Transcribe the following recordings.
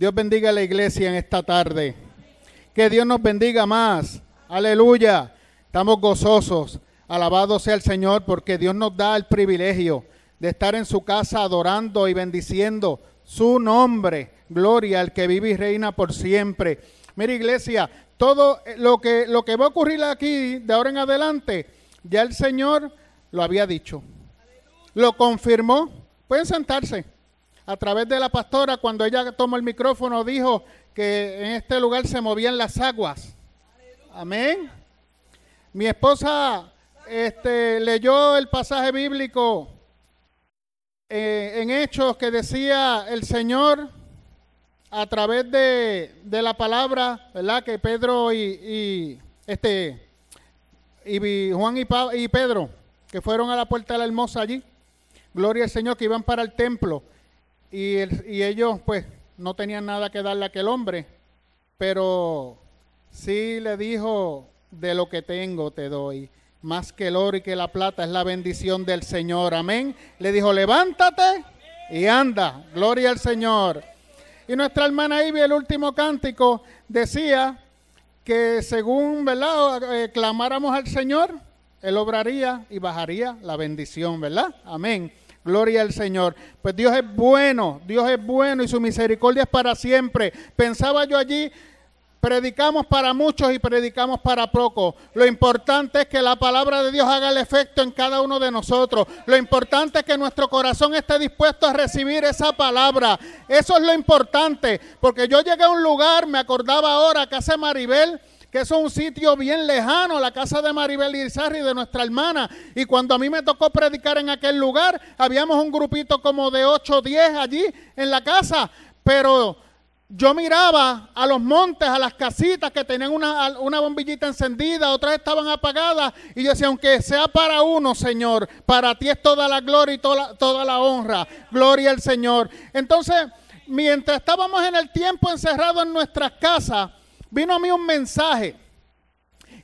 Dios bendiga a la iglesia en esta tarde. Que Dios nos bendiga más. Aleluya. Estamos gozosos. Alabado sea el Señor porque Dios nos da el privilegio de estar en su casa adorando y bendiciendo su nombre. Gloria al que vive y reina por siempre. Mira iglesia, todo lo que, lo que va a ocurrir aquí de ahora en adelante, ya el Señor lo había dicho. Lo confirmó. Pueden sentarse. A través de la pastora, cuando ella tomó el micrófono, dijo que en este lugar se movían las aguas. Amén. Mi esposa este, leyó el pasaje bíblico eh, en Hechos que decía el Señor a través de, la palabra, ¿verdad? Que Pedro y, este y Juan y, y Pedro, que fueron a la puerta de la hermosa allí, gloria al Señor, que iban para el templo y, y ellos pues no tenían nada que darle a aquel hombre, pero sí le dijo, de lo que tengo te doy. Más que el oro y que la plata es la bendición del Señor. Amén. Le dijo, levántate y anda. Gloria al Señor. Y nuestra hermana Ivy, el último cántico, decía que según ¿verdad? Eh, clamáramos al Señor, Él obraría y bajaría la bendición, ¿verdad? Amén. Gloria al Señor. Pues Dios es bueno, Dios es bueno y su misericordia es para siempre. Pensaba yo allí, predicamos para muchos y predicamos para pocos. Lo importante es que la palabra de Dios haga el efecto en cada uno de nosotros. Lo importante es que nuestro corazón esté dispuesto a recibir esa palabra. Eso es lo importante, porque yo llegué a un lugar, me acordaba ahora, Casa Maribel, que es un sitio bien lejano, la casa de Maribel Irizarri, de nuestra hermana. Y cuando a mí me tocó predicar en aquel lugar, habíamos un grupito como de 8 o 10 allí en la casa. Pero yo miraba a los montes, a las casitas que tenían una, bombillita encendida, otras estaban apagadas. Y yo decía, aunque sea para uno, Señor, para ti es toda la gloria y toda, toda la honra. Gloria al Señor. Entonces, mientras estábamos en el tiempo encerrados en nuestras casas, vino a mí un mensaje.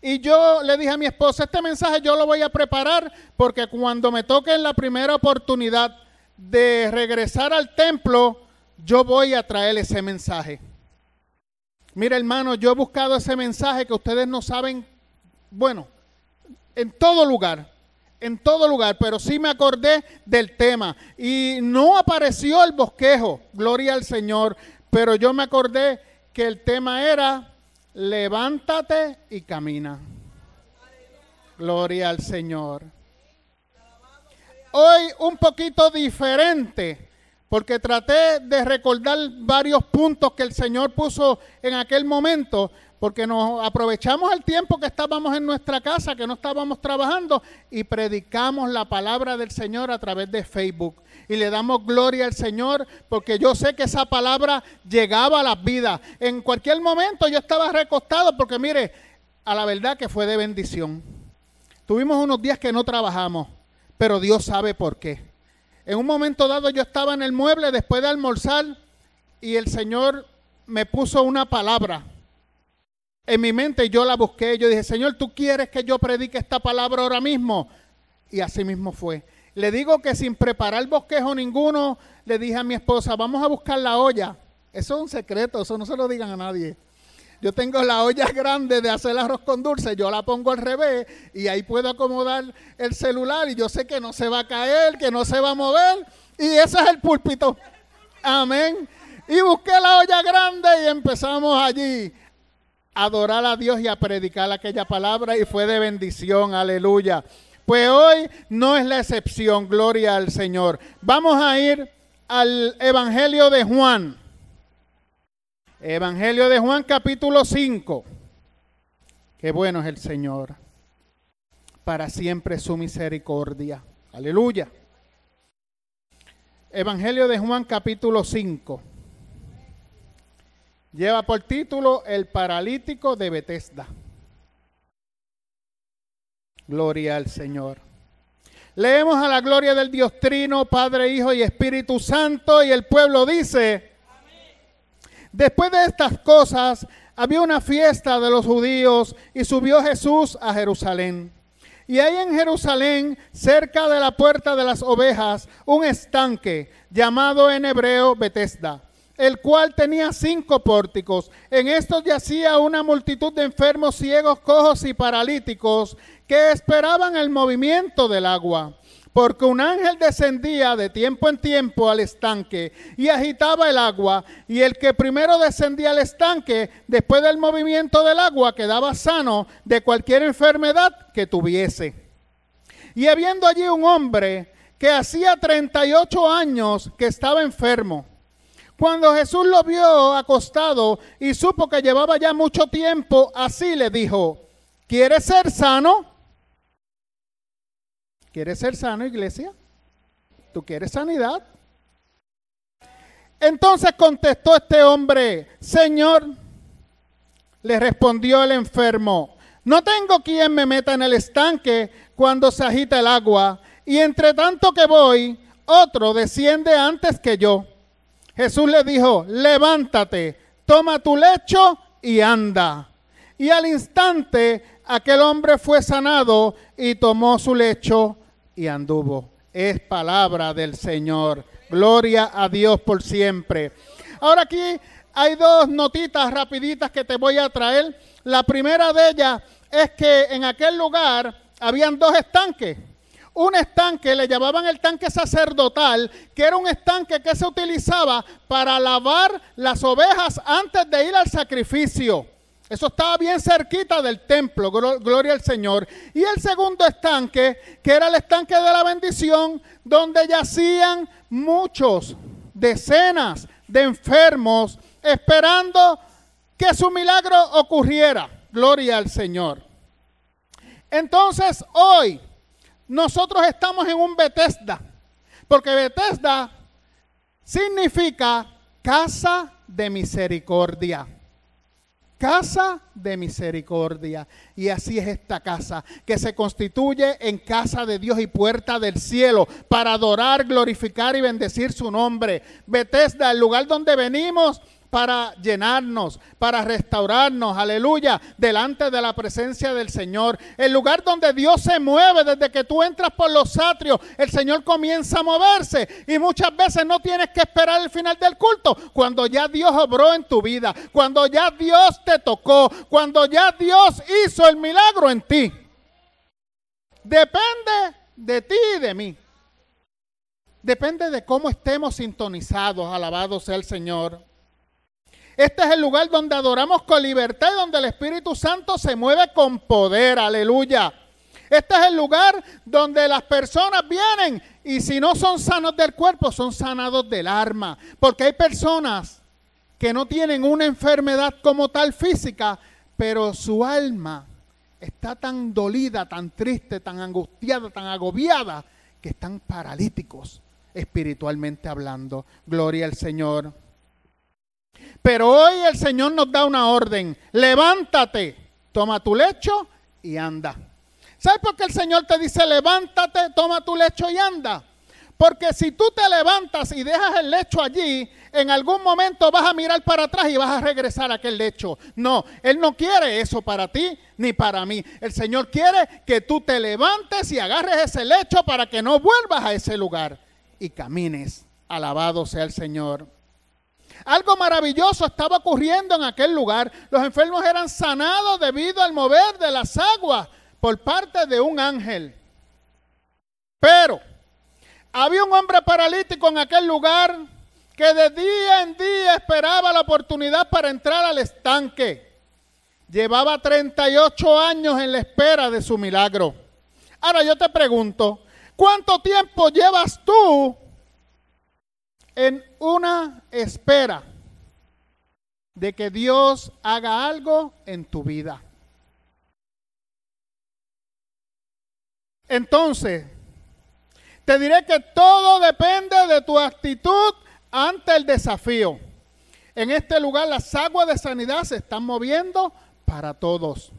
Y yo le dije a mi esposa, este mensaje yo lo voy a preparar porque cuando me toque en la primera oportunidad de regresar al templo, yo voy a traer ese mensaje. Mira hermano, yo he buscado ese mensaje que ustedes no saben, bueno, en todo lugar, en todo lugar, pero sí me acordé del tema. Y no apareció el bosquejo, gloria al Señor, pero yo me acordé que el tema era levántate y camina. Gloria al Señor. Hoy un poquito diferente, porque traté de recordar varios puntos que el Señor puso en aquel momento, porque nos aprovechamos el tiempo que estábamos en nuestra casa, que no estábamos trabajando, y predicamos la palabra del Señor a través de Facebook y le damos gloria al Señor porque yo sé que esa palabra llegaba a las vidas. En cualquier momento yo estaba recostado porque mire, a la verdad que fue de bendición. Tuvimos unos días que no trabajamos, pero Dios sabe por qué. En un momento dado yo estaba en el mueble después de almorzar y el Señor me puso una palabra en mi mente yo la busqué. Yo dije, Señor, ¿tú quieres que yo predique esta palabra ahora mismo? Y así mismo fue. Le digo que sin preparar bosquejo ninguno, le dije a mi esposa, vamos a buscar la olla. Eso es un secreto, eso no se lo digan a nadie. Yo tengo la olla grande de hacer arroz con dulce, yo la pongo al revés y ahí puedo acomodar el celular y yo sé que no se va a caer, que no se va a mover y ese es el púlpito. Amén. Y busqué la olla grande y empezamos allí adorar a Dios y a predicar aquella palabra y fue de bendición, aleluya. Pues hoy no es la excepción, gloria al Señor. Vamos a ir al Evangelio de Juan. Evangelio de Juan capítulo 5. Qué bueno es el Señor. Para siempre su misericordia. Aleluya. Evangelio de Juan capítulo 5. Lleva por título El paralítico de Bethesda. Gloria al Señor. Leemos a la gloria del Dios Trino, Padre, Hijo y Espíritu Santo, y el pueblo dice, después de estas cosas, había una fiesta de los judíos y subió Jesús a Jerusalén. Y hay en Jerusalén, cerca de la puerta de las ovejas, un estanque llamado en hebreo Betesda, el cual tenía cinco pórticos. En estos yacía una multitud de enfermos, ciegos, cojos y paralíticos que esperaban el movimiento del agua. Porque un ángel descendía de tiempo en tiempo al estanque y agitaba el agua, y el que primero descendía al estanque, después del movimiento del agua, quedaba sano de cualquier enfermedad que tuviese. Y habiendo allí un hombre que hacía 38 años que estaba enfermo, cuando Jesús lo vio acostado y supo que llevaba ya mucho tiempo, así le dijo, ¿quieres ser sano? ¿Quieres ser sano, iglesia? ¿Tú quieres sanidad? Entonces contestó este hombre, Señor, le respondió el enfermo, no tengo quien me meta en el estanque cuando se agita el agua, y entre tanto que voy, otro desciende antes que yo. Jesús le dijo, levántate, toma tu lecho y anda. Y al instante aquel hombre fue sanado y tomó su lecho y anduvo. Es palabra del Señor. Gloria a Dios por siempre. Ahora aquí hay dos notitas rapiditas que te voy a traer. La primera de ellas es que en aquel lugar habían dos estanques un estanque, le llamaban el tanque sacerdotal, que era un estanque que se utilizaba para lavar las ovejas antes de ir al sacrificio. Eso estaba bien cerquita del templo, gloria al Señor. Y el segundo estanque, que era el estanque de la bendición, donde yacían muchos, decenas de enfermos, esperando que su milagro ocurriera. Gloria al Señor. Entonces hoy nosotros estamos en un Bethesda, porque Bethesda significa casa de misericordia. Casa de misericordia. Y así es esta casa, que se constituye en casa de Dios y puerta del cielo para adorar, glorificar y bendecir su nombre. Bethesda, el lugar donde venimos para llenarnos, para restaurarnos, aleluya, delante de la presencia del Señor. El lugar donde Dios se mueve desde que tú entras por los atrios, el Señor comienza a moverse y muchas veces no tienes que esperar el final del culto, cuando ya Dios obró en tu vida, cuando ya Dios te tocó, cuando ya Dios hizo el milagro en ti. Depende de ti y de mí. Depende de cómo estemos sintonizados, alabado sea el Señor. Este es el lugar donde adoramos con libertad y donde el Espíritu Santo se mueve con poder. Aleluya. Este es el lugar donde las personas vienen y si no son sanos del cuerpo, son sanados del alma. Porque hay personas que no tienen una enfermedad como tal física, pero su alma está tan dolida, tan triste, tan angustiada, tan agobiada, que están paralíticos espiritualmente hablando. Gloria al Señor. Pero hoy el Señor nos da una orden. Levántate, toma tu lecho y anda. ¿Sabes por qué el Señor te dice levántate, toma tu lecho y anda? Porque si tú te levantas y dejas el lecho allí, en algún momento vas a mirar para atrás y vas a regresar a aquel lecho. No, Él no quiere eso para ti ni para mí. El Señor quiere que tú te levantes y agarres ese lecho para que no vuelvas a ese lugar y camines. Alabado sea el Señor. Algo maravilloso estaba ocurriendo en aquel lugar. Los enfermos eran sanados debido al mover de las aguas por parte de un ángel. Pero había un hombre paralítico en aquel lugar que de día en día esperaba la oportunidad para entrar al estanque. Llevaba 38 años en la espera de su milagro. Ahora yo te pregunto, ¿cuánto tiempo llevas tú en una espera de que Dios haga algo en tu vida. Entonces, te diré que todo depende de tu actitud ante el desafío. En este lugar las aguas de sanidad se están moviendo para todos.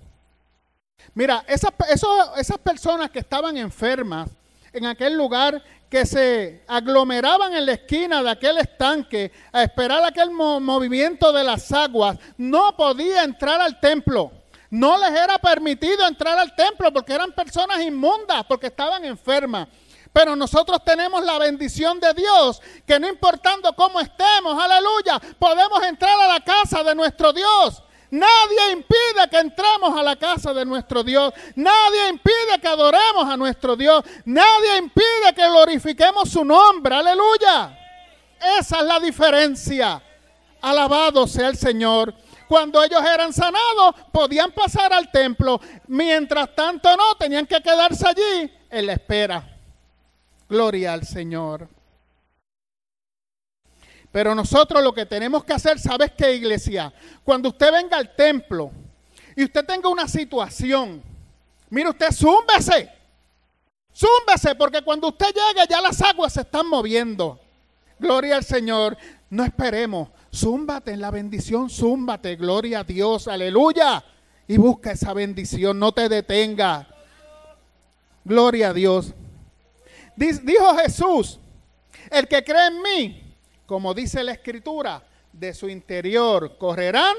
Mira, esas, esas personas que estaban enfermas en aquel lugar que se aglomeraban en la esquina de aquel estanque a esperar aquel movimiento de las aguas, no podía entrar al templo. No les era permitido entrar al templo porque eran personas inmundas, porque estaban enfermas. Pero nosotros tenemos la bendición de Dios, que no importando cómo estemos, aleluya, podemos entrar a la casa de nuestro Dios. Nadie impide que entremos a la casa de nuestro Dios. Nadie impide que adoremos a nuestro Dios. Nadie impide que glorifiquemos su nombre. Aleluya. Esa es la diferencia. Alabado sea el Señor. Cuando ellos eran sanados, podían pasar al templo. Mientras tanto no, tenían que quedarse allí en la espera. Gloria al Señor. Pero nosotros lo que tenemos que hacer, ¿sabes qué, iglesia? Cuando usted venga al templo y usted tenga una situación, mire usted, zúmbese. Zúmbese, porque cuando usted llegue ya las aguas se están moviendo. Gloria al Señor. No esperemos. Zúmbate en la bendición, zúmbate. Gloria a Dios, aleluya. Y busca esa bendición, no te detenga. Gloria a Dios. Dijo Jesús, el que cree en mí, como dice la escritura, de su interior correrán.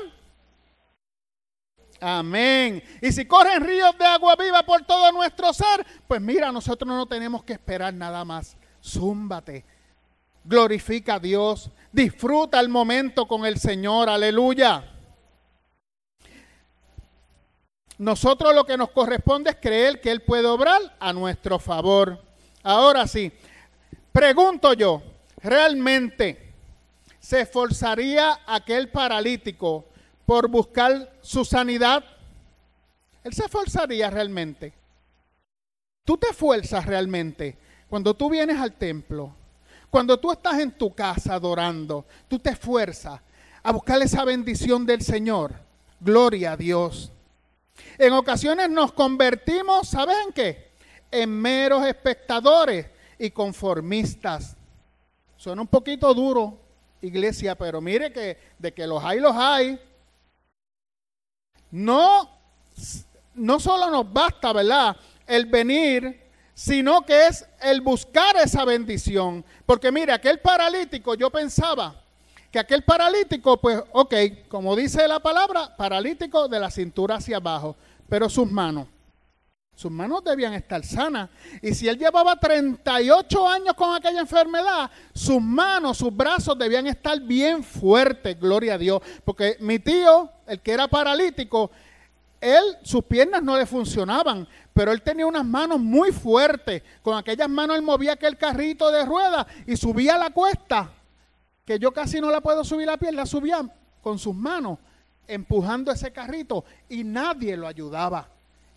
Amén. Y si corren ríos de agua viva por todo nuestro ser, pues mira, nosotros no tenemos que esperar nada más. Zúmbate. Glorifica a Dios. Disfruta el momento con el Señor. Aleluya. Nosotros lo que nos corresponde es creer que Él puede obrar a nuestro favor. Ahora sí, pregunto yo, ¿realmente se esforzaría aquel paralítico por buscar su sanidad? Él se esforzaría realmente. Tú te esfuerzas realmente cuando tú vienes al templo, cuando tú estás en tu casa adorando, tú te esfuerzas a buscar esa bendición del Señor. Gloria a Dios. En ocasiones nos convertimos, ¿sabes en qué? En meros espectadores y conformistas. Suena un poquito duro, iglesia, pero mire que de que los hay, los hay. No, no solo nos basta, ¿verdad? El venir, sino que es el buscar esa bendición. Porque mire, aquel paralítico, yo pensaba que aquel paralítico, pues, ok, como dice la palabra, paralítico de la cintura hacia abajo, pero sus manos sus manos debían estar sanas. Y si él llevaba 38 años con aquella enfermedad, sus manos, sus brazos debían estar bien fuertes, gloria a Dios. Porque mi tío, el que era paralítico, él, sus piernas no le funcionaban, pero él tenía unas manos muy fuertes. Con aquellas manos él movía aquel carrito de ruedas y subía la cuesta, que yo casi no la puedo subir la pierna, subía con sus manos, empujando ese carrito y nadie lo ayudaba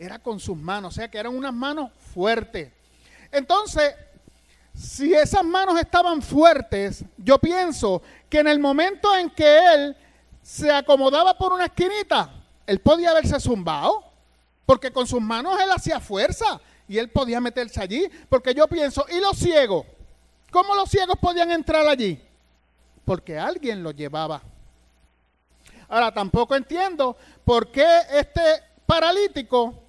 era con sus manos, o sea que eran unas manos fuertes. Entonces, si esas manos estaban fuertes, yo pienso que en el momento en que él se acomodaba por una esquinita, él podía haberse zumbado, porque con sus manos él hacía fuerza y él podía meterse allí, porque yo pienso, ¿y los ciegos? ¿Cómo los ciegos podían entrar allí? Porque alguien los llevaba. Ahora, tampoco entiendo por qué este paralítico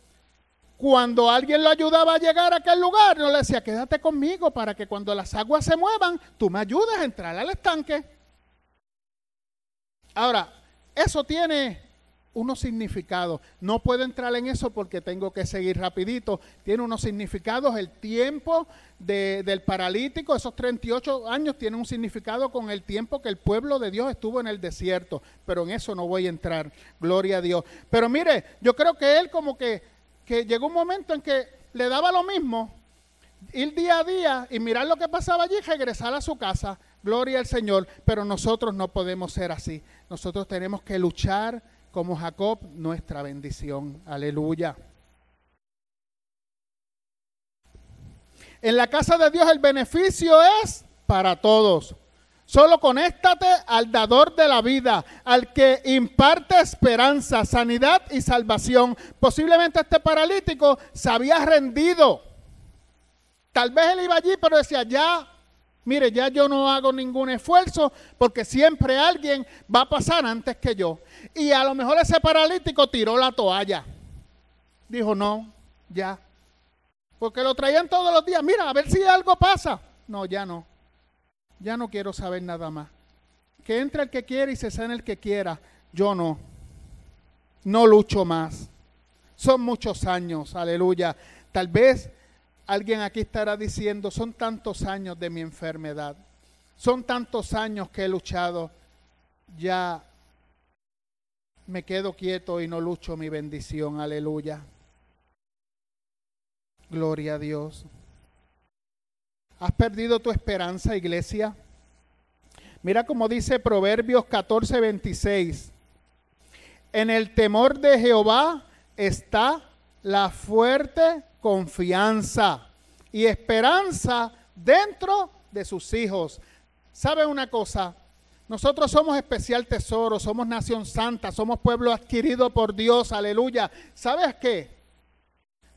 cuando alguien lo ayudaba a llegar a aquel lugar, no le decía, quédate conmigo para que cuando las aguas se muevan, tú me ayudes a entrar al estanque. Ahora, eso tiene unos significados. No puedo entrar en eso porque tengo que seguir rapidito. Tiene unos significados. El tiempo del paralítico, esos 38 años, tiene un significado con el tiempo que el pueblo de Dios estuvo en el desierto. Pero en eso no voy a entrar. Gloria a Dios. Pero mire, yo creo que él como que llegó un momento en que le daba lo mismo ir día a día y mirar lo que pasaba allí y regresar a su casa. Gloria al Señor. Pero nosotros no podemos ser así. Nosotros tenemos que luchar como Jacob nuestra bendición. Aleluya. En la casa de Dios el beneficio es para todos. Solo conéctate al dador de la vida, al que imparte esperanza, sanidad y salvación. Posiblemente este paralítico se había rendido. Tal vez él iba allí, pero decía, ya, mire, ya yo no hago ningún esfuerzo porque siempre alguien va a pasar antes que yo. Y a lo mejor ese paralítico tiró la toalla. Dijo, no, ya. Porque lo traían todos los días. Mira, a ver si algo pasa. No, ya no ya no quiero saber nada más. Que entre el que quiera y se sane el que quiera. Yo no. No lucho más. Son muchos años, aleluya. Tal vez Alguien aquí estará diciendo, son tantos años de mi enfermedad, son tantos años que he luchado, ya me quedo quieto y no lucho mi bendición, aleluya. Gloria a Dios. ¿Has perdido tu esperanza, iglesia? Mira como dice Proverbios 14, 26. En el temor de Jehová está la fuerte confianza y esperanza dentro de sus hijos. ¿Sabe una cosa? Nosotros somos especial tesoro, somos nación santa, somos pueblo adquirido por Dios, aleluya. ¿Sabes qué?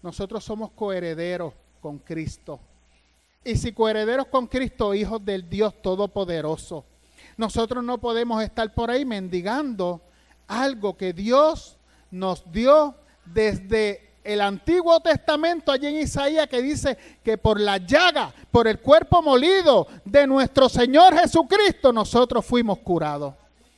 Nosotros somos coherederos con Cristo. Y si coherederos con Cristo, hijos del Dios Todopoderoso. Nosotros no podemos estar por ahí mendigando algo que Dios nos dio desde el Antiguo Testamento, allí en Isaías, que dice que por la llaga, por el cuerpo molido de nuestro Señor Jesucristo, nosotros fuimos curados.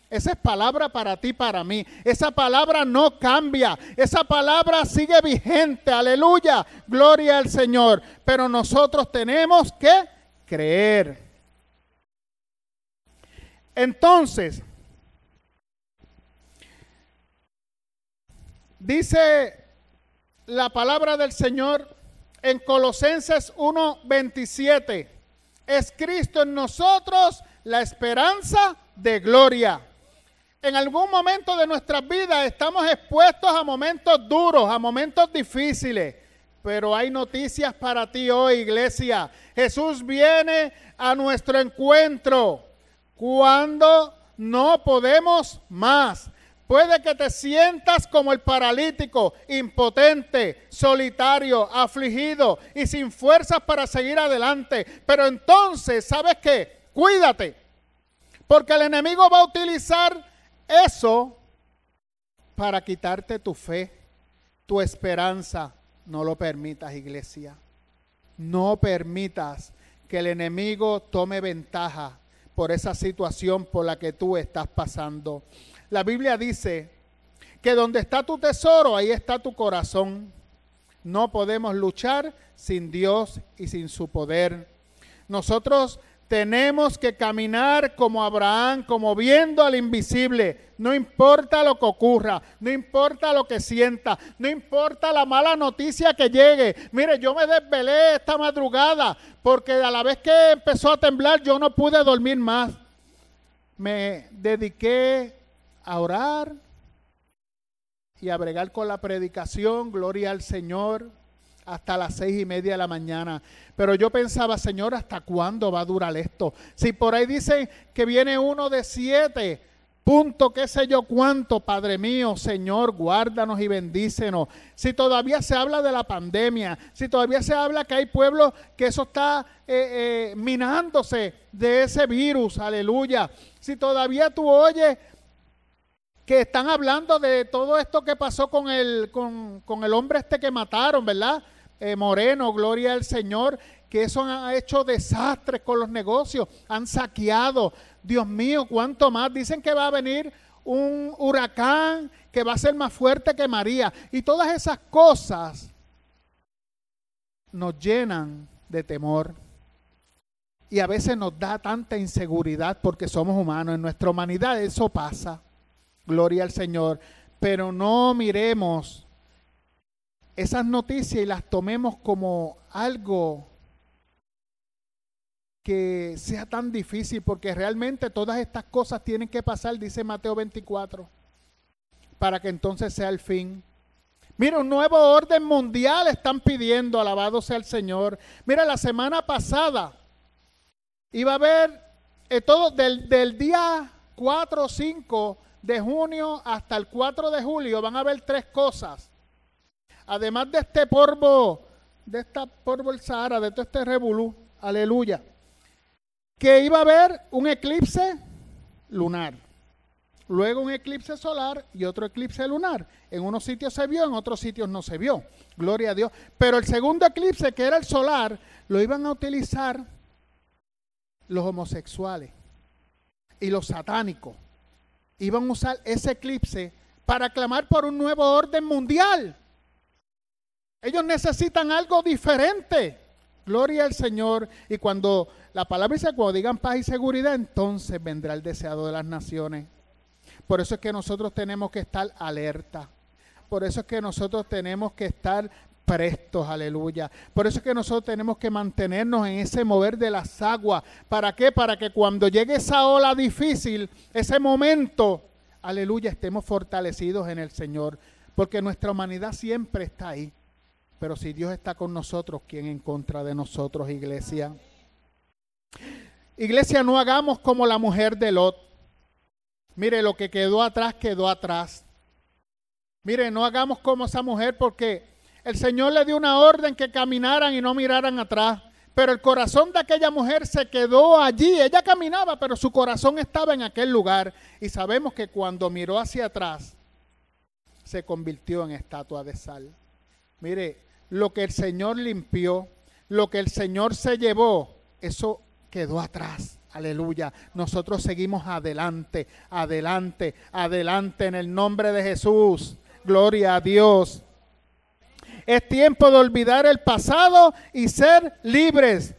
Esa es palabra para ti, para mí. Esa palabra no cambia. Esa palabra sigue vigente. Aleluya. Gloria al Señor. Pero nosotros tenemos que creer. Entonces, dice la palabra del Señor en Colosenses 1:27. Es Cristo en nosotros la esperanza de gloria. En algún momento de nuestras vidas estamos expuestos a momentos duros, a momentos difíciles. Pero hay noticias para ti hoy, iglesia. Jesús viene a nuestro encuentro cuando no podemos más. Puede que te sientas como el paralítico, impotente, solitario, afligido y sin fuerzas para seguir adelante. Pero entonces, ¿sabes qué? Cuídate. Porque el enemigo va a utilizar eso para quitarte tu fe, tu esperanza. No lo permitas, iglesia. No permitas que el enemigo tome ventaja por esa situación por la que tú estás pasando. La Biblia dice que donde está tu tesoro, ahí está tu corazón. No podemos luchar sin Dios y sin su poder. Nosotros tenemos que caminar como Abraham, como viendo al invisible. No importa lo que ocurra, no importa lo que sienta, no importa la mala noticia que llegue. Mire, yo me desvelé esta madrugada porque a la vez que empezó a temblar yo no pude dormir más. Me dediqué a orar y a bregar con la predicación, gloria al Señor, hasta las seis y media de la mañana. Pero yo pensaba, Señor, ¿hasta cuándo va a durar esto? Si por ahí dicen que viene uno de siete, punto, qué sé yo cuánto, Padre mío, Señor, guárdanos y bendícenos. Si todavía se habla de la pandemia, si todavía se habla que hay pueblos que eso está eh, eh, minándose de ese virus, aleluya. Si todavía tú oyes que están hablando de todo esto que pasó con el, con, el hombre este que mataron, ¿verdad? Eh, Moreno, gloria al Señor, que eso ha hecho desastres con los negocios, han saqueado. Dios mío, ¿cuánto más? Dicen que va a venir un huracán que va a ser más fuerte que María. Y todas esas cosas nos llenan de temor. Y a veces nos da tanta inseguridad porque somos humanos. En nuestra humanidad eso pasa gloria al Señor, pero no miremos esas noticias y las tomemos como algo que sea tan difícil, porque realmente todas estas cosas tienen que pasar, dice Mateo 24, para que entonces sea el fin. Mira, un nuevo orden mundial están pidiendo, alabado sea el Señor. Mira, la semana pasada iba a haber eh, todo del, del día 4 o 5 de junio hasta el 4 de julio van a haber tres cosas. Además de este polvo, de esta polvo el Sahara, de todo este revolú, aleluya, que iba a haber un eclipse lunar, luego un eclipse solar y otro eclipse lunar. En unos sitios se vio, en otros sitios no se vio. Gloria a Dios. Pero el segundo eclipse, que era el solar, lo iban a utilizar los homosexuales y los satánicos iban a usar ese eclipse para clamar por un nuevo orden mundial. Ellos necesitan algo diferente. Gloria al Señor. Y cuando la palabra dice, cuando digan paz y seguridad, entonces vendrá el deseado de las naciones. Por eso es que nosotros tenemos que estar alerta. Por eso es que nosotros tenemos que estar prestos, aleluya. Por eso es que nosotros tenemos que mantenernos en ese mover de las aguas. ¿Para qué? Para que cuando llegue esa ola difícil, ese momento, aleluya, estemos fortalecidos en el Señor. Porque nuestra humanidad siempre está ahí. Pero si Dios está con nosotros, ¿quién en contra de nosotros, iglesia? Iglesia, no hagamos como la mujer de Lot. Mire, lo que quedó atrás, quedó atrás. Mire, no hagamos como esa mujer porque el Señor le dio una orden que caminaran y no miraran atrás. Pero el corazón de aquella mujer se quedó allí. Ella caminaba, pero su corazón estaba en aquel lugar. Y sabemos que cuando miró hacia atrás, se convirtió en estatua de sal. Mire, lo que el Señor limpió, lo que el Señor se llevó, eso quedó atrás. Aleluya. Nosotros seguimos adelante, adelante, adelante en el nombre de Jesús. Gloria a Dios. Es tiempo de olvidar el pasado y ser libres.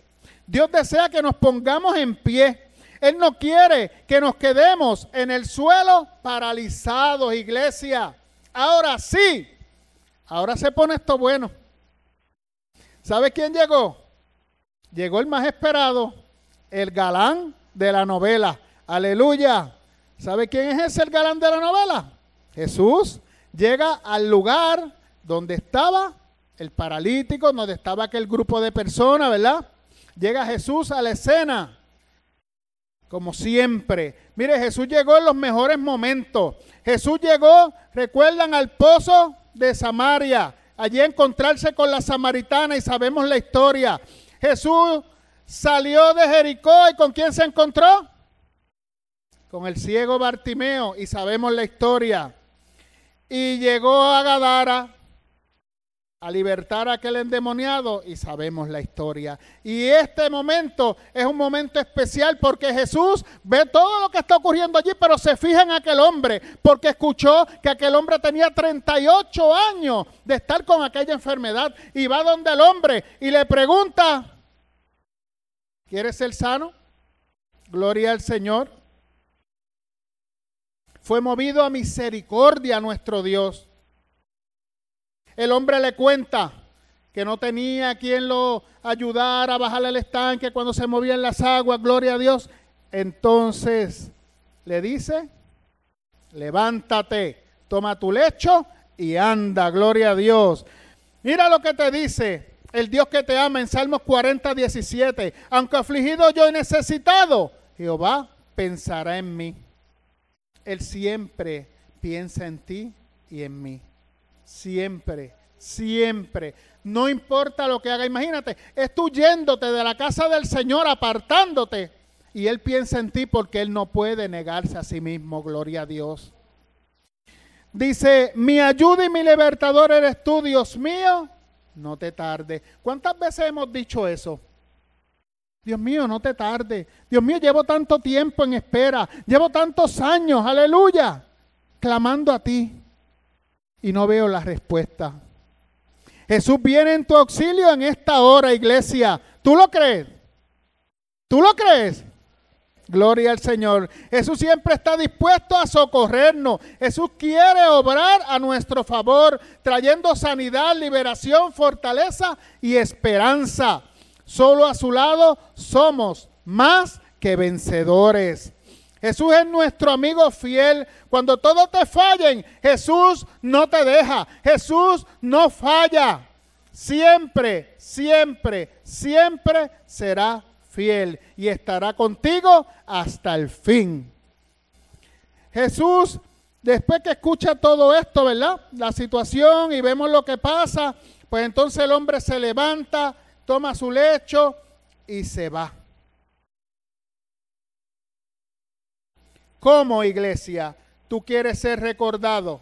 Dios desea que nos pongamos en pie. Él no quiere que nos quedemos en el suelo paralizados, iglesia. Ahora sí, ahora se pone esto bueno. ¿Sabe quién llegó? Llegó el más esperado, el galán de la novela. Aleluya. ¿Sabe quién es ese el galán de la novela? Jesús llega al lugar donde estaba el paralítico, donde estaba aquel grupo de personas, ¿verdad? Llega Jesús a la escena, como siempre. Mire, Jesús llegó en los mejores momentos. Jesús llegó, recuerdan, al pozo de Samaria, allí encontrarse con la samaritana y sabemos la historia. Jesús salió de Jericó y ¿con quién se encontró? Con el ciego Bartimeo y sabemos la historia. Y llegó a Gadara a libertar a aquel endemoniado y sabemos la historia. Y este momento es un momento especial porque Jesús ve todo lo que está ocurriendo allí, pero se fija en aquel hombre porque escuchó que aquel hombre tenía 38 años de estar con aquella enfermedad y va donde el hombre y le pregunta, ¿quieres ser sano? Gloria al Señor. Fue movido a misericordia nuestro Dios el hombre le cuenta que no tenía quien lo ayudara a bajar el estanque cuando se movían las aguas, gloria a Dios. Entonces le dice, levántate, toma tu lecho y anda, gloria a Dios. Mira lo que te dice el Dios que te ama en Salmos 40, 17. Aunque afligido yo y necesitado, Jehová pensará en mí. Él siempre piensa en ti y en mí siempre, siempre. No importa lo que haga. Imagínate, es tú yéndote de la casa del Señor, apartándote. Y Él piensa en ti porque Él no puede negarse a sí mismo. Gloria a Dios. Dice, mi ayuda y mi libertador eres tú, Dios mío. No te tarde. ¿Cuántas veces hemos dicho eso? Dios mío, no te tarde. Dios mío, llevo tanto tiempo en espera. Llevo tantos años, aleluya, clamando a ti y no veo la respuesta. Jesús viene en tu auxilio en esta hora, iglesia. ¿Tú lo crees? ¿Tú lo crees? Gloria al Señor. Jesús siempre está dispuesto a socorrernos. Jesús quiere obrar a nuestro favor, trayendo sanidad, liberación, fortaleza y esperanza. Solo a su lado somos más que vencedores. Jesús es nuestro amigo fiel. Cuando todo te fallen, Jesús no te deja. Jesús no falla. Siempre, siempre, siempre será fiel y estará contigo hasta el fin. Jesús, después que escucha todo esto, ¿verdad? La situación y vemos lo que pasa, pues entonces el hombre se levanta, toma su lecho y se va. ¿Cómo iglesia tú quieres ser recordado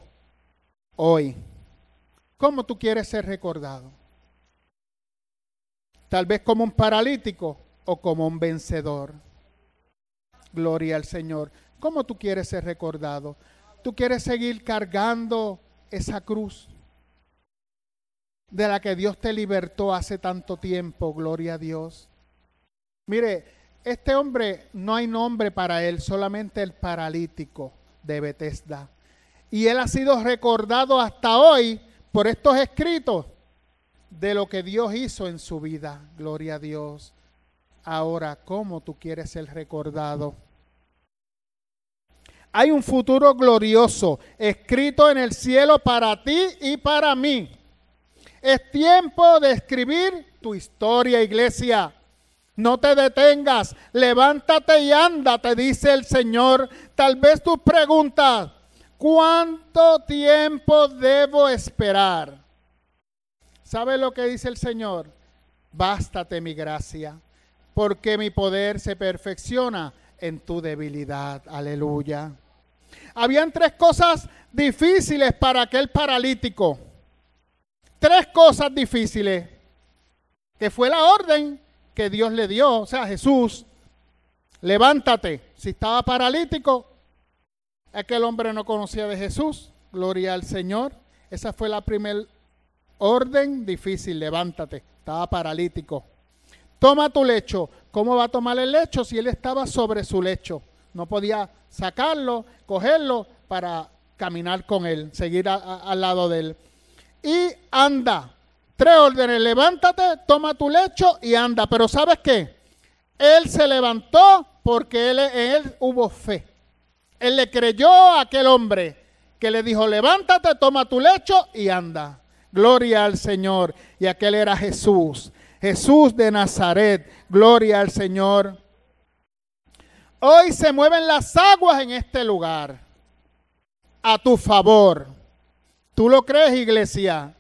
hoy? ¿Cómo tú quieres ser recordado? Tal vez como un paralítico o como un vencedor. Gloria al Señor. ¿Cómo tú quieres ser recordado? ¿Tú quieres seguir cargando esa cruz? de la que Dios te libertó hace tanto tiempo, gloria a Dios. Mire, este hombre no hay nombre para él, solamente el paralítico de Bethesda. Y él ha sido recordado hasta hoy por estos escritos de lo que Dios hizo en su vida. Gloria a Dios. Ahora, ¿cómo tú quieres ser recordado? Hay un futuro glorioso escrito en el cielo para ti y para mí. Es tiempo de escribir tu historia, iglesia. No te detengas, levántate y anda, te dice el Señor. Tal vez tú preguntas, ¿cuánto tiempo debo esperar? ¿Sabe lo que dice el Señor? Bástate mi gracia, porque mi poder se perfecciona en tu debilidad. Aleluya. Habían tres cosas difíciles para aquel paralítico. Tres cosas difíciles. Que fue la orden que Dios le dio, o sea, Jesús, levántate. Si estaba paralítico, aquel hombre no conocía de Jesús. Gloria al Señor. Esa fue la primera orden difícil, levántate. Estaba paralítico. Toma tu lecho. ¿Cómo va a tomar el lecho si él estaba sobre su lecho? No podía sacarlo, cogerlo para caminar con él, seguir al lado de él. Y anda. Tres órdenes, levántate, toma tu lecho y anda. Pero ¿sabes qué? Él se levantó porque él, en él hubo fe. Él le creyó a aquel hombre que le dijo, levántate, toma tu lecho y anda. Gloria al Señor. Y aquel era Jesús. Jesús de Nazaret. Gloria al Señor. Hoy se mueven las aguas en este lugar. A tu favor. ¿Tú lo crees, iglesia?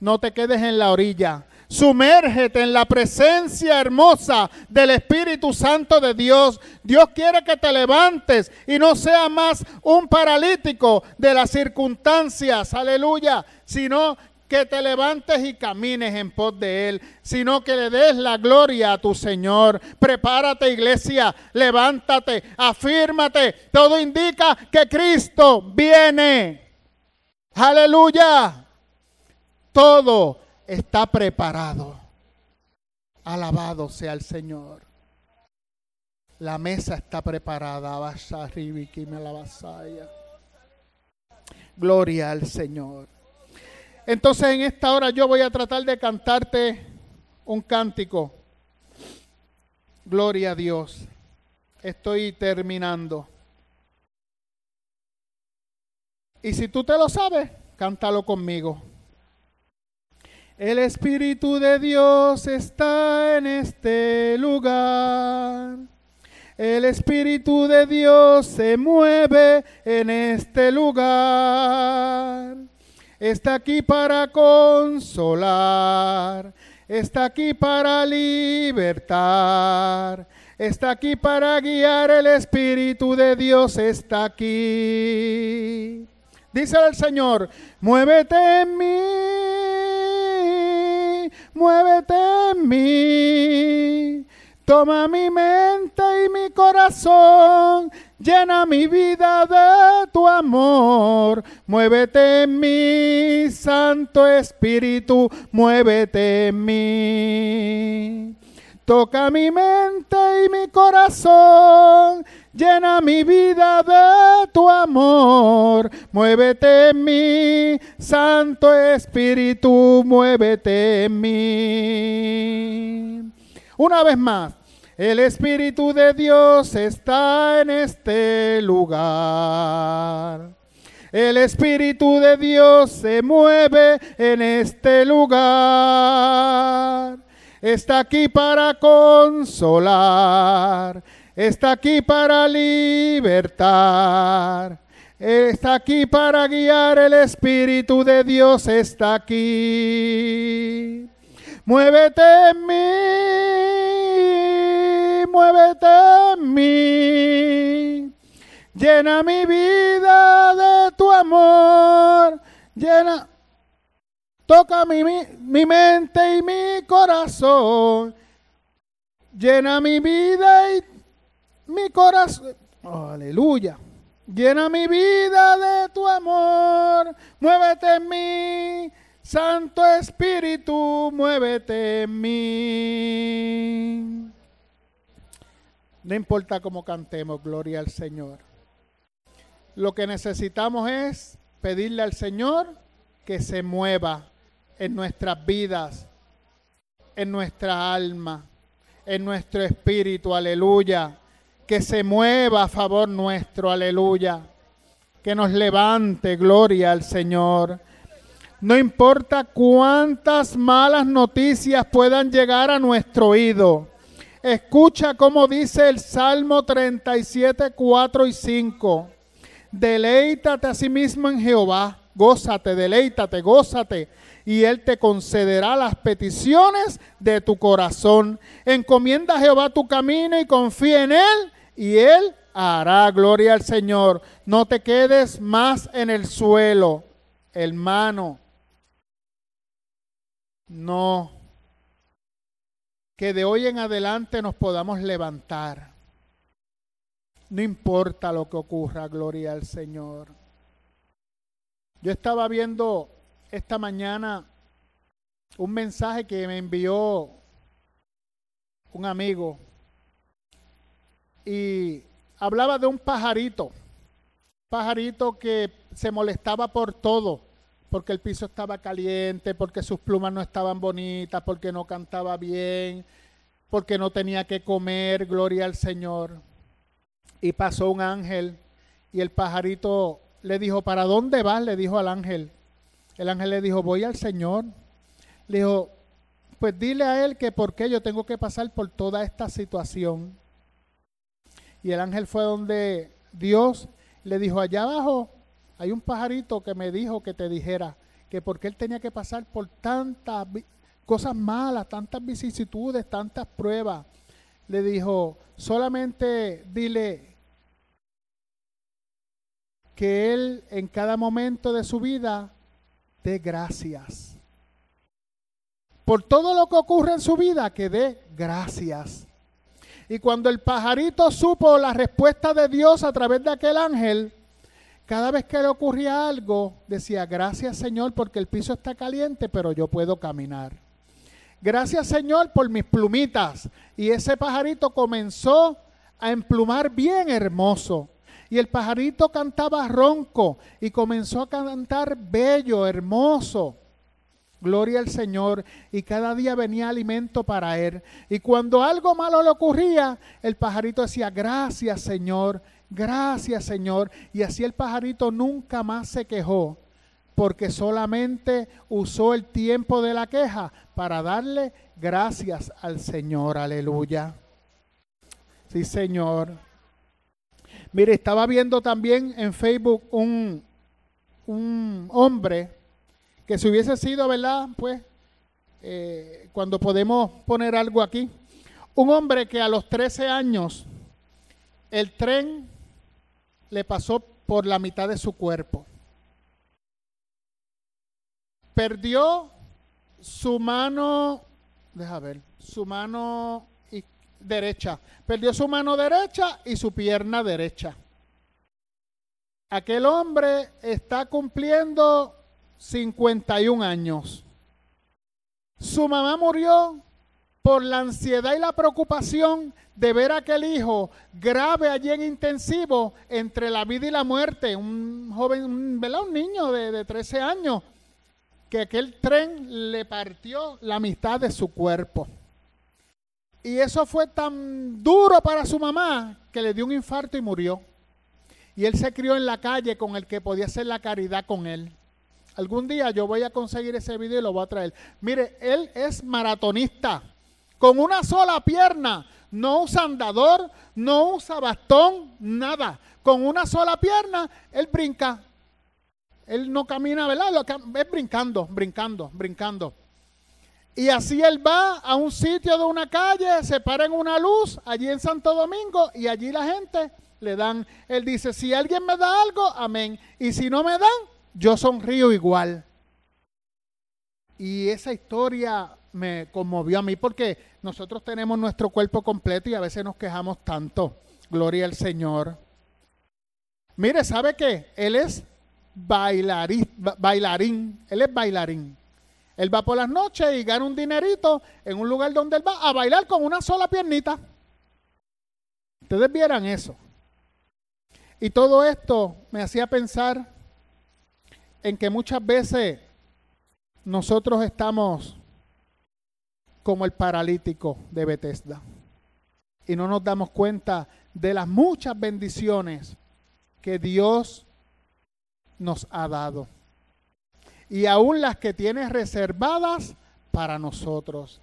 No te quedes en la orilla. Sumérgete en la presencia hermosa del Espíritu Santo de Dios. Dios quiere que te levantes y no seas más un paralítico de las circunstancias, aleluya, sino que te levantes y camines en pos de Él, sino que le des la gloria a tu Señor. Prepárate iglesia, levántate, afírmate. Todo indica que Cristo viene. Aleluya todo está preparado. Alabado sea el Señor. La mesa está preparada. Gloria al Señor. Entonces en esta hora yo voy a tratar de cantarte un cántico. Gloria a Dios. Estoy terminando. Y si tú te lo sabes, cántalo conmigo. El Espíritu de Dios está en este lugar. El Espíritu de Dios se mueve en este lugar. Está aquí para consolar. Está aquí para libertar. Está aquí para guiar. El Espíritu de Dios está aquí. Dice el Señor, muévete en mí, muévete en mí. Toma mi mente y mi corazón, llena mi vida de tu amor. Muévete en mí, Santo Espíritu, muévete en mí. Toca mi mente y mi corazón, Llena mi vida de tu amor. Muévete en mí, Santo Espíritu, muévete en mí. Una vez más, el Espíritu de Dios está en este lugar. El Espíritu de Dios se mueve en este lugar. Está aquí para consolar está aquí para libertar. Está aquí para guiar, el Espíritu de Dios está aquí. Muévete en mí, muévete en mí. Llena mi vida de tu amor. Llena, toca mi, mi mente y mi corazón. Llena mi vida y mi corazón. aleluya. Llena mi vida de tu amor. Muévete en mí, Santo Espíritu, muévete en mí. No importa cómo cantemos, gloria al Señor. Lo que necesitamos es pedirle al Señor que se mueva en nuestras vidas, en nuestra alma, en nuestro espíritu, aleluya. Que se mueva a favor nuestro, aleluya. Que nos levante, gloria al Señor. No importa cuántas malas noticias puedan llegar a nuestro oído. Escucha cómo dice el Salmo 37, 4 y 5. Deleítate a sí mismo en Jehová, gózate, deleítate, gózate, y Él te concederá las peticiones de tu corazón. Encomienda a Jehová tu camino y confía en Él, y Él hará gloria al Señor. No te quedes más en el suelo, hermano. No. Que de hoy en adelante nos podamos levantar. No importa lo que ocurra, gloria al Señor. Yo estaba viendo esta mañana un mensaje que me envió un amigo y hablaba de un pajarito, pajarito que se molestaba por todo porque el piso estaba caliente, porque sus plumas no estaban bonitas, porque no cantaba bien, porque no tenía que comer, gloria al Señor. Y pasó un ángel y el pajarito le dijo, ¿para dónde vas? Le dijo al ángel. El ángel le dijo, voy al Señor. Le dijo, pues dile a él que por qué yo tengo que pasar por toda esta situación. Y el ángel fue donde Dios le dijo, allá abajo hay un pajarito que me dijo que te dijera que porque él tenía que pasar por tantas cosas malas, tantas vicisitudes, tantas pruebas. Le dijo, solamente dile que él en cada momento de su vida gracias. Por todo lo que ocurre en su vida, que dé gracias. Y cuando el pajarito supo la respuesta de Dios a través de aquel ángel, cada vez que le ocurría algo, decía, gracias Señor porque el piso está caliente, pero yo puedo caminar. Gracias Señor por mis plumitas. Y ese pajarito comenzó a emplumar bien hermoso. Y el pajarito cantaba ronco y comenzó a cantar bello, hermoso. Gloria al Señor. Y cada día venía alimento para él. Y cuando algo malo le ocurría, el pajarito decía, gracias Señor Gracias Señor. Y así el pajarito nunca más se quejó, porque solamente usó el tiempo de la queja para darle gracias al Señor. Aleluya. Sí, Señor. Mire, estaba viendo también en Facebook un, un hombre que si hubiese sido, ¿verdad? Pues, eh, cuando podemos poner algo aquí, un hombre que a los 13 años el tren le pasó por la mitad de su cuerpo. Perdió su mano, deja ver, su mano derecha. Perdió su mano derecha y su pierna derecha. Aquel hombre está cumpliendo 51 años. Su mamá murió por la ansiedad y la preocupación de ver a aquel hijo grave allí en intensivo entre la vida y la muerte, un joven, un, un niño de, de 13 años, que aquel tren le partió la mitad de su cuerpo. Y eso fue tan duro para su mamá que le dio un infarto y murió. Y él se crió en la calle con el que podía hacer la caridad con él. Algún día yo voy a conseguir ese video y lo voy a traer. Mire, él es maratonista con una sola pierna. No usa andador, no usa bastón, nada. Con una sola pierna, él brinca. Él no camina, ¿verdad? Es brincando, brincando, brincando. Y así él va a un sitio de una calle, se para en una luz, allí en Santo Domingo, y allí la gente le dan. Él dice, si alguien me da algo, amén. Y si no me dan, yo sonrío igual. Y esa historia me conmovió a mí porque nosotros tenemos nuestro cuerpo completo y a veces nos quejamos tanto. Gloria al Señor. Mire, ¿sabe qué? Él es bailarín, bailarín. Él es bailarín. Él va por las noches y gana un dinerito en un lugar donde él va a bailar con una sola piernita. Ustedes vieran eso. Y todo esto me hacía pensar en que muchas veces nosotros estamos como el paralítico de Bethesda y no nos damos cuenta de las muchas bendiciones que Dios nos ha dado y aún las que tiene reservadas para nosotros.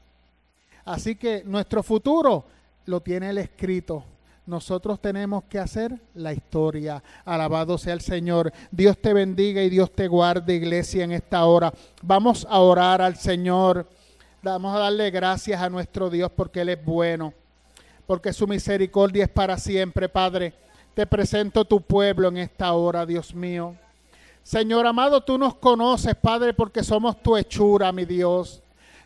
Así que nuestro futuro lo tiene el escrito. Nosotros tenemos que hacer la historia. Alabado sea el Señor. Dios te bendiga y Dios te guarde, iglesia, en esta hora. Vamos a orar al Señor. Vamos a darle gracias a nuestro Dios porque Él es bueno, porque su misericordia es para siempre, Padre. Te presento tu pueblo en esta hora, Dios mío. Señor amado, tú nos conoces, Padre, porque somos tu hechura, mi Dios.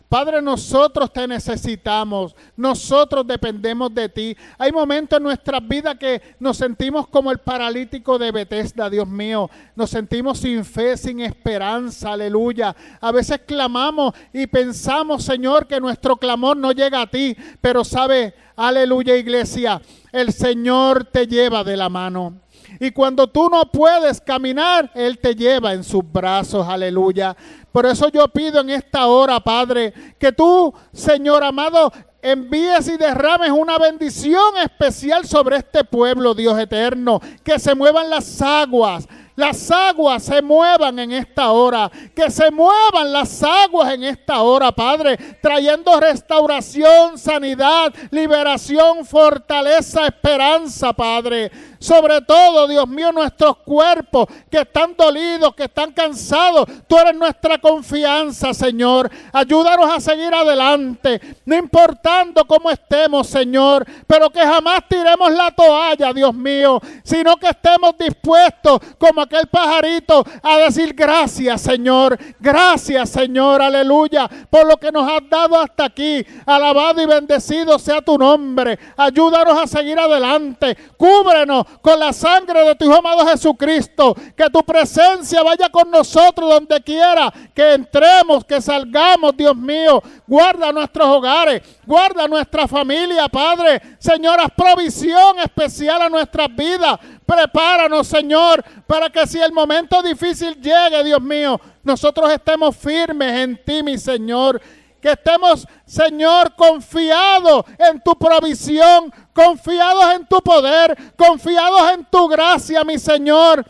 Padre, nosotros te necesitamos, nosotros dependemos de ti. Hay momentos en nuestras vidas que nos sentimos como el paralítico de Bethesda, Dios mío. Nos sentimos sin fe, sin esperanza, aleluya. A veces clamamos y pensamos, Señor, que nuestro clamor no llega a ti, pero sabe, aleluya iglesia, el Señor te lleva de la mano. Y cuando tú no puedes caminar, Él te lleva en sus brazos, aleluya. Por eso yo pido en esta hora, Padre, que tú, Señor amado, envíes y derrames una bendición especial sobre este pueblo, Dios eterno. Que se muevan las aguas, las aguas se muevan en esta hora. Que se muevan las aguas en esta hora, Padre. Trayendo restauración, sanidad, liberación, fortaleza, esperanza, Padre. Sobre todo, Dios mío, nuestros cuerpos que están dolidos, que están cansados. Tú eres nuestra confianza, Señor. Ayúdanos a seguir adelante, no importando cómo estemos, Señor, pero que jamás tiremos la toalla, Dios mío, sino que estemos dispuestos, como aquel pajarito, a decir gracias, Señor. Gracias, Señor, aleluya, por lo que nos has dado hasta aquí. Alabado y bendecido sea tu nombre. Ayúdanos a seguir adelante. Cúbrenos con la sangre de tu Hijo amado Jesucristo. Que tu presencia vaya con nosotros donde quiera. Que entremos, que salgamos, Dios mío. Guarda nuestros hogares, guarda nuestra familia, Padre. Señor, haz provisión especial a nuestras vidas. Prepáranos, Señor, para que si el momento difícil llegue, Dios mío, nosotros estemos firmes en ti, mi Señor que estemos, Señor, confiados en tu provisión, confiados en tu poder, confiados en tu gracia, mi Señor.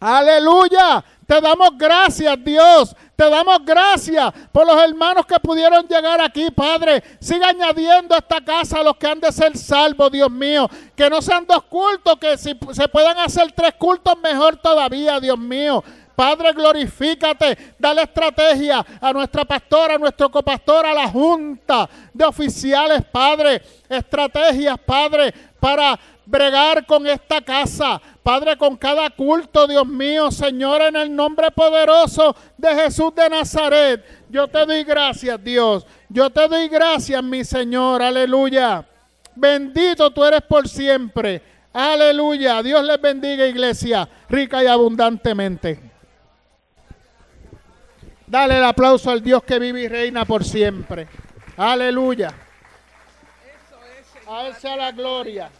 Aleluya. Te damos gracias, Dios. Te damos gracias por los hermanos que pudieron llegar aquí, Padre. Siga añadiendo a esta casa a los que han de ser salvos, Dios mío. Que no sean dos cultos, que si se puedan hacer tres cultos, mejor todavía, Dios mío. Padre, glorifícate, dale estrategia a nuestra pastora, a nuestro copastor, a la junta de oficiales, Padre. Estrategias, Padre, para bregar con esta casa. Padre, con cada culto, Dios mío, Señor, en el nombre poderoso de Jesús de Nazaret. Yo te doy gracias, Dios. Yo te doy gracias, mi Señor. Aleluya. Bendito tú eres por siempre. Aleluya. Dios les bendiga, iglesia, rica y abundantemente. Dale el aplauso al Dios que vive y reina por siempre. Aleluya. A Él la gloria.